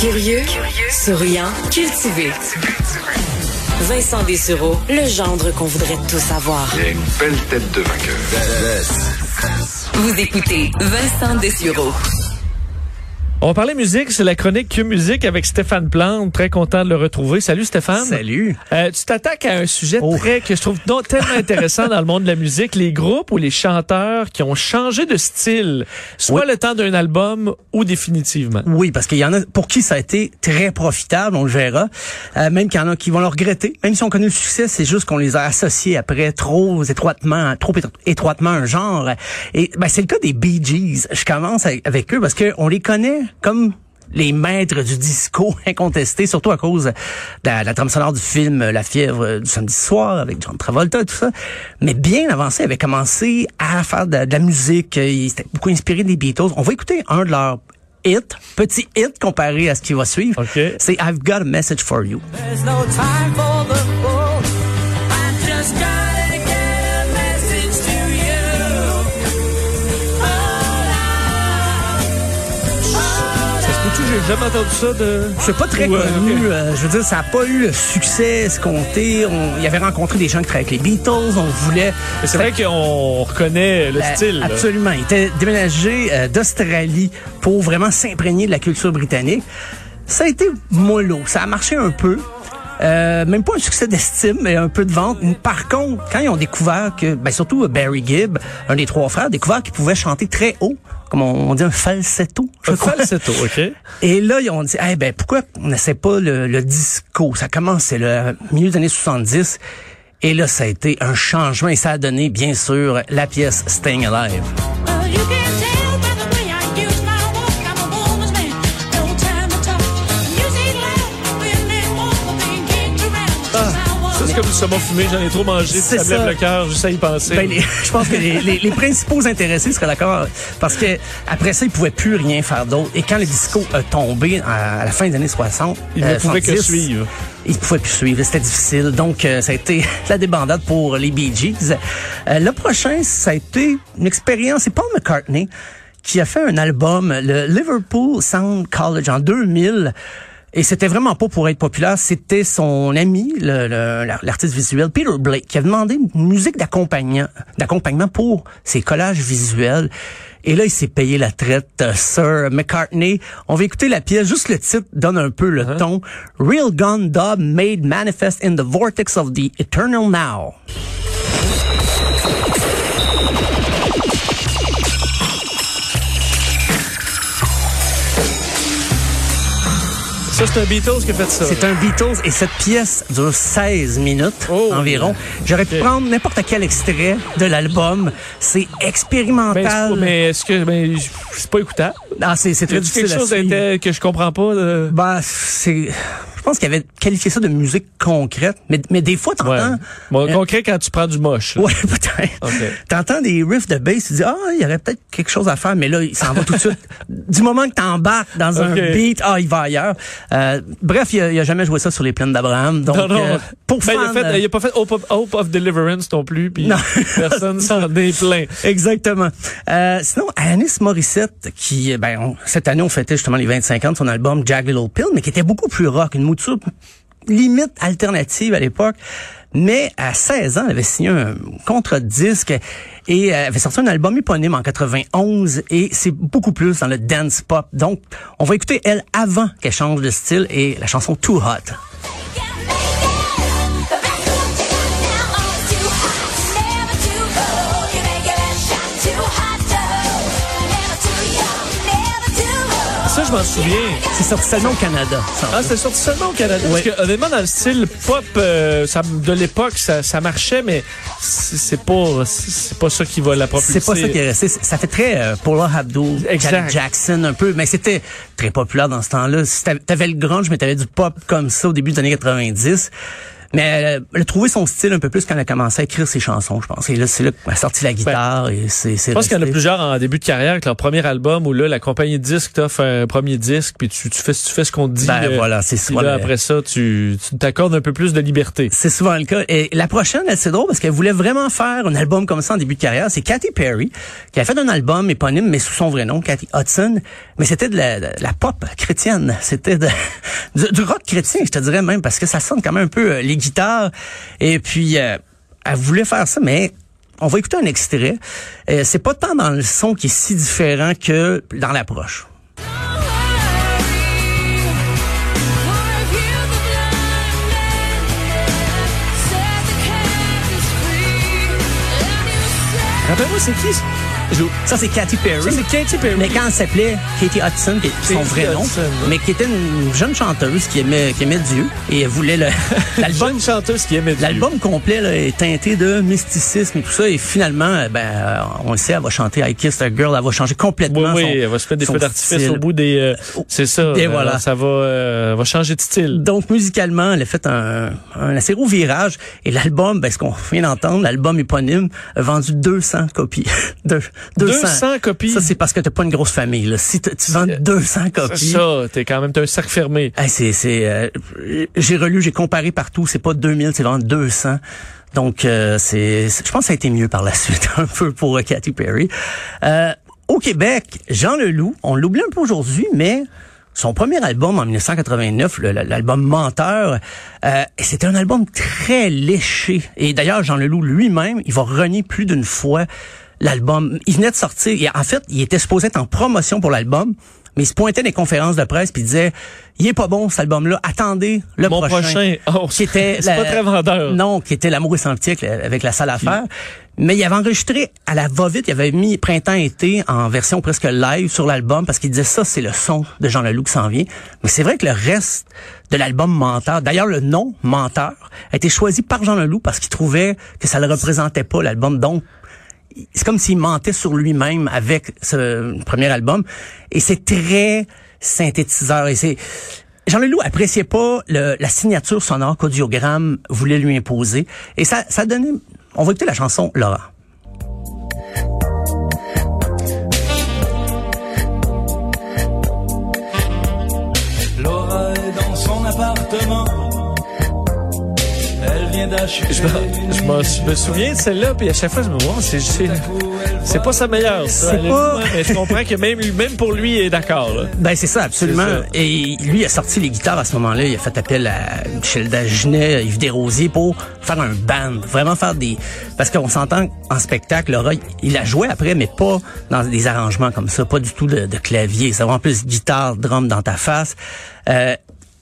Curieux, souriant, cultivé. Vincent Dessureau, le gendre qu'on voudrait tous avoir. Il a une belle tête de vainqueur. Vous écoutez Vincent Dessureau. On va parler musique, c'est la chronique Q Musique avec Stéphane Plante. Très content de le retrouver. Salut Stéphane. Salut. Euh, tu t'attaques à un sujet Oh. très que je trouve non, tellement intéressant dans le monde de la musique, les groupes ou les chanteurs qui ont changé de style, soit le temps d'un album ou définitivement. Oui, parce qu'il y en a pour qui ça a été très profitable, on le verra. Euh, même qu'il y en a qui vont le regretter. Même si on connaît le succès, c'est juste qu'on les a associés après trop étroitement, trop étro- étroitement un genre. Et ben, c'est le cas des Bee Gees. Je commence avec eux parce qu'on les connaît comme les maîtres du disco incontestés, surtout à cause de la, la trame sonore du film La fièvre du samedi soir avec John Travolta, tout ça. Mais bien avancé, ils avaient commencé à faire de, de la musique. Ils étaient beaucoup inspirés des Beatles. On va écouter un de leurs hits, petit hit comparé à ce qui va suivre. OK. C'est I've Got a Message for You. There's no time for the jamais entendu ça de. C'est pas très connu. euh, je veux dire, ça n'a pas eu le succès escompté. On, il avait rencontré des gens qui travaillaient avec les Beatles. On voulait. Mais c'est vrai qu'on reconnaît le Euh, style. là. Absolument. Il était déménagé euh, d'Australie pour vraiment s'imprégner de la culture britannique. Ça a été mollo. Ça a marché un peu. Euh, même pas un succès d'estime, mais un peu de vente. Par contre, quand ils ont découvert que, ben surtout euh, Barry Gibb, un des trois frères, a découvert qu'ils pouvaient chanter très haut, comme on, on dit un falsetto. je Un crois. falsetto, OK? Et là, ils ont dit, eh ben, pourquoi on n'essaie pas le, le disco? Ça commence, c'est le milieu des années 70. Et là, ça a été un changement et ça a donné, bien sûr, la pièce Staying Alive. Comme du saumon fumé, j'en ai trop mangé, ça me lève ça. le cœur, juste à y penser. Ben, les- je pense que les, les- les principaux intéressés seraient d'accord parce que après ça, ils pouvaient plus rien faire d'autre. Et quand le disco a tombé à, à la fin des années 60, Ils ne pouvaient que 70, suivre. Ils ne pouvaient plus suivre, c'était difficile. Donc, euh, ça a été la débandade pour les Bee Gees. Euh, le prochain, ça a été une expérience. C'est Paul McCartney qui a fait un album, le Liverpool Sound College en 2000. Et c'était vraiment pas pour être populaire, c'était son ami, l'artiste visuel Peter Blake, qui a demandé une musique d'accompagnement, pour ses collages visuels. Et là, il s'est payé la traite, euh, Sir McCartney. On va écouter la pièce, juste le titre donne un peu le ton. Real Gun Dub made manifest in the vortex of the eternal now. Ça, c'est un Beatles qui a fait ça. C'est un Beatles et cette pièce dure 16 minutes Oh. environ. J'aurais pu prendre n'importe quel extrait de l'album. C'est Ben, expérimental. mais est-ce que ben, c'est pas écoutable? Ah, c'est très difficile quelque chose que je comprends pas? de- Bah, c'est. Pense qu'il avait qualifié ça de musique concrète, mais, mais des fois, Ouais. t'entends. Bon, Euh, concret quand tu prends du moche. là. Ouais, peut-être. Ok. T'entends des riffs de bass, tu dis, ah, il y aurait peut-être quelque chose à faire, mais là, il s'en va tout de suite. Du moment que t'embarques dans un beat, ah, il va ailleurs. Euh, bref, il a, il a jamais joué ça sur les plaines d'Abraham. Donc, non, non. euh, pour Ben, il, a fans, fait, il a pas fait Hope of, Hope of Deliverance non plus, puis Non. personne s'en est plein. Exactement. Euh, sinon, Alanis Morissette, qui, ben, on- cette année, on fêtait justement les 25 ans de son album Jack Little Pill, mais qui était beaucoup plus rock, une limite alternative à l'époque. Mais à 16 ans, elle avait signé un contrat de disque et elle avait sorti un album éponyme en 91 et c'est beaucoup plus dans le dance pop. Donc, on va écouter elle avant qu'elle change de style et la chanson Too Hot. Je m'en souviens. C'est sorti seulement au Canada. Ah, c'était sorti seulement au Canada. Ouais. Parce que, honnêtement, dans le style pop euh, ça, de l'époque, ça, ça marchait, mais c'est c'est pas, c'est pas ça qui va la propulser. C'est pas ça qui est resté. C'est- Ça fait très euh, Paula Abdul, Jackson un peu, mais c'était très populaire dans ce temps-là. T'avais le grunge, mais t'avais du pop comme ça au début des années 90. Mais elle, elle a trouvé son style un peu plus quand elle a commencé à écrire ses chansons, je pense. Et là, c'est là qu'elle a sorti la guitare et c'est c'est Je pense qu'il y en a plusieurs en début de carrière avec leur premier album où là, la compagnie de disques t'offre un premier disque puis tu, tu fais, tu fais ce qu'on te dit. Ben euh, voilà, c'est souvent là, après ça, tu tu t'accordes un peu plus de liberté. C'est souvent le cas. Et la prochaine, elle, c'est drôle parce qu'elle voulait vraiment faire un album comme ça en début de carrière. C'est Katy Perry qui a fait un album éponyme, mais sous son vrai nom, Katy Hudson. Mais c'était de la, de la pop chrétienne. C'était du, du rock chrétien, je te dirais même, parce que ça sonne quand même un peu euh, les guitares. Et puis, euh, elle voulait faire ça, mais on va écouter un extrait. Euh, c'est pas tant dans le son qui est si différent que dans l'approche. Rappelle-moi, c'est qui? Ça? C'est Katy Perry. Ça, c'est Katy Perry. Mais quand elle s'appelait Katie Hudson, qui est son Katy vrai nom, mais qui était une jeune chanteuse qui aimait, qui aimait Dieu et elle voulait le, l'album. Chanteuse qui aimait Dieu. L'album complet là, est teinté de mysticisme et tout ça. Et finalement, euh, ben, euh, on le sait, elle va chanter I Kissed a Girl. Elle va changer Oui, complètement oui, son, elle va se mettre des feux d'artifice au bout des. euh, c'est ça. Et euh, voilà. Ça va, euh, va changer de style. Donc, musicalement, elle a fait un, un assez gros virage. Et l'album, ben, ce qu'on vient d'entendre, l'album éponyme, a vendu 200 copies. Deux- 200 copies. Ça, c'est parce que t'as pas une grosse famille. Là. Si tu vends 200 C'est copies... ça, t'es quand même t'as un cercle fermé. Hey, c'est, c'est, euh, j'ai relu, j'ai comparé partout. C'est pas 2000, c'est vraiment 200. Donc, euh, c'est, je pense que ça a été mieux par la suite, un peu pour euh, Katy Perry. Euh, au Québec, Jean Leloup, on l'oublie un peu aujourd'hui, mais son premier album en 1989, le- le- l'album Menteur, euh, c'était un album très léché. Et d'ailleurs, Jean Leloup lui-même, il va renier plus d'une fois l'album. Il venait de sortir. et en fait, il était supposé être en promotion pour l'album. Mais il se pointait les conférences de presse puis il disait il est pas bon cet album-là, attendez le Mon prochain. Oh, qui était c'est pas très vendeur. Non, qui était l'amour avec, la- avec la salle à faire. Mais il avait enregistré à la va-vite, il avait mis printemps-été en version presque live sur l'album parce qu'il disait ça, c'est le son de Jean Leloup qui s'en vient. Mais c'est vrai que le reste de l'album Menteur, d'ailleurs le nom Menteur, a été choisi par Jean Leloup parce qu'il trouvait que ça le représentait pas l'album. Donc c'est comme s'il mentait sur lui-même avec ce premier album. Et c'est très synthétiseur. Et c'est Jean Leloup appréciait pas le- la signature sonore qu'Audiogramme voulait lui imposer. Et ça, ça donnait... On va écouter la chanson Laurent. Laura est dans son appartement. Je me, je souviens de celle-là, puis à chaque fois, je me dis, c'est, c'est, c'est pas sa meilleure. C'est pas- Mais je comprends que même, lui- même pour lui, il est d'accord. là. Ben c'est ça, absolument. C'est ça. Et lui a sorti les guitares à ce moment-là. Il a fait appel à Michel Dagenet, Yves Desrosiers pour faire un band, vraiment faire des. Parce qu'on s'entend en spectacle, Laura, il a joué après, mais pas dans des arrangements comme ça, pas du tout de, de clavier. C'est vraiment plus guitare, drum dans ta face. Euh,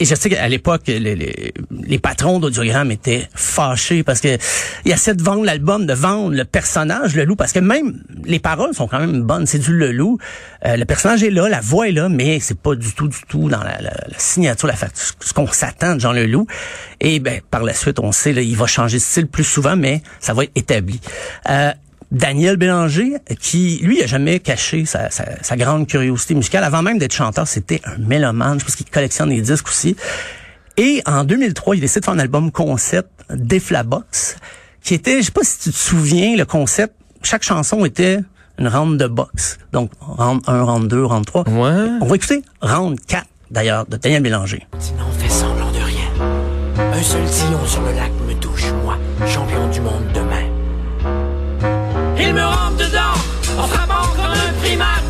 et je sais qu'à l'époque, les, les, les patrons d'Audiogramme étaient fâchés parce que il essaie de vendre l'album, de vendre le personnage, le loup, parce que même les paroles sont quand même bonnes. C'est du le loup. Euh, le personnage est là, la voix est là, mais c'est pas du tout, du tout dans la, la- la signature, la, ce qu'on s'attend de Jean Leloup. Et ben par la suite, on sait, là, il va changer de style plus souvent, mais ça va être établi. Euh, Daniel Bélanger, qui, lui, a jamais caché sa, sa- sa grande curiosité musicale. Avant même d'être chanteur, c'était un mélomane. Je pense qu'il collectionne des disques aussi. Et en 2003, il décide de faire un album concept, Deflabox, qui était, je sais pas si tu te souviens, le concept, chaque chanson était une round de box. Donc, round 1, round 2, round 3. Ouais. On va écouter round 4, d'ailleurs, de Daniel Bélanger. Sinon, fais semblant de rien. Un seul sillon sur le lac me touche, moi, champion du monde demain. Il me rentre dedans en frappant comme un primate.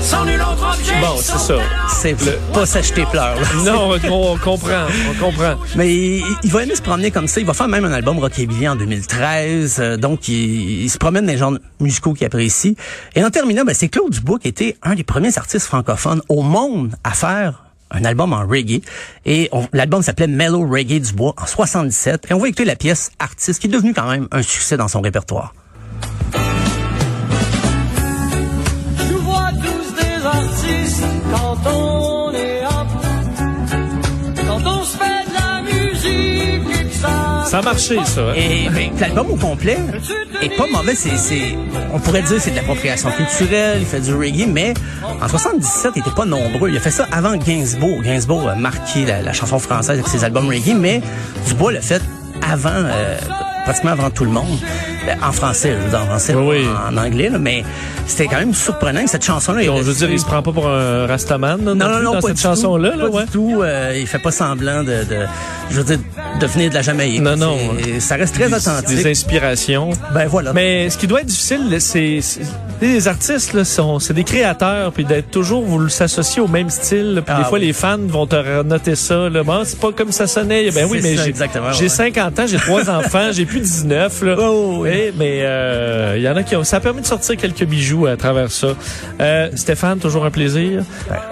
Sans nul autre objet. Bon, c'est ça. C'est pas s'acheter pleurs. Non, on comprend, on comprend. Mais il, il va aimer se promener comme ça. Il va faire même un album Rockabilly en 2013. euh, donc, il, il se promène dans les genres musicaux qu'il apprécie. Et en terminant, ben, c'est Claude Dubois qui était un des premiers artistes francophones au monde à faire un album en reggae. Et l'album s'appelait Mellow Reggae Dubois en 77. Et on va écouter la pièce Artiste qui est devenue quand même un succès dans son répertoire. Ça. A marché, ça. hein? Et ben, l'album au complet est pas mauvais. C'est, c'est, on pourrait dire que c'est de l'appropriation culturelle. Il fait du reggae, mais en 77, il était pas nombreux. Il a fait ça avant Gainsbourg. Gainsbourg a marqué la, la chanson française avec ses albums reggae, mais Dubois l'a fait avant, euh, pratiquement avant tout le monde. Ben, En français, je veux dire, en français, Oui, oui. en, anglais, là, mais c'était quand même surprenant que cette chanson-là. je veux dire, il se prend pas pour un rastaman non, non, plus non, dans pas cette chanson-là. Là, pas ouais. du tout. Euh, il fait pas semblant de, de, je veux dire, de venir de la Jamaïque. Non, non. Ça reste très Des- authentique. Des inspirations. Ben voilà. Mais ce qui doit être difficile, c'est- les artistes là, sont c'est des créateurs, puis d'être toujours vous s'associer au même style. Puis Ah des fois oui. les fans vont te noter ça. Là, bon, c'est pas comme ça sonnait. Ben oui, mais j'ai exactement, j'ai ouais. 50 ans, j'ai trois enfants, j'ai plus 19 là. Oh, oui. Eh, mais euh, il y en a qui ont. Ça permet de sortir quelques bijoux à travers ça. Euh, Stéphane, toujours un plaisir.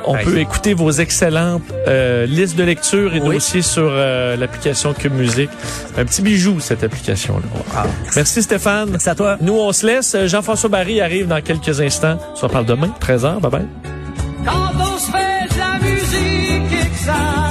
On ben, peut écouter vos excellentes euh, listes de lecture et Oui. dossiers sur euh, l'application Cube Musique. Un petit bijou cette application-là. Ah, Merci Stéphane. Merci à toi. Nous, on se laisse. Jean-François Barry arrive dans quelques instants. On se reparle demain, 13h. Bye bye. Quand on se fait de la musique et que ça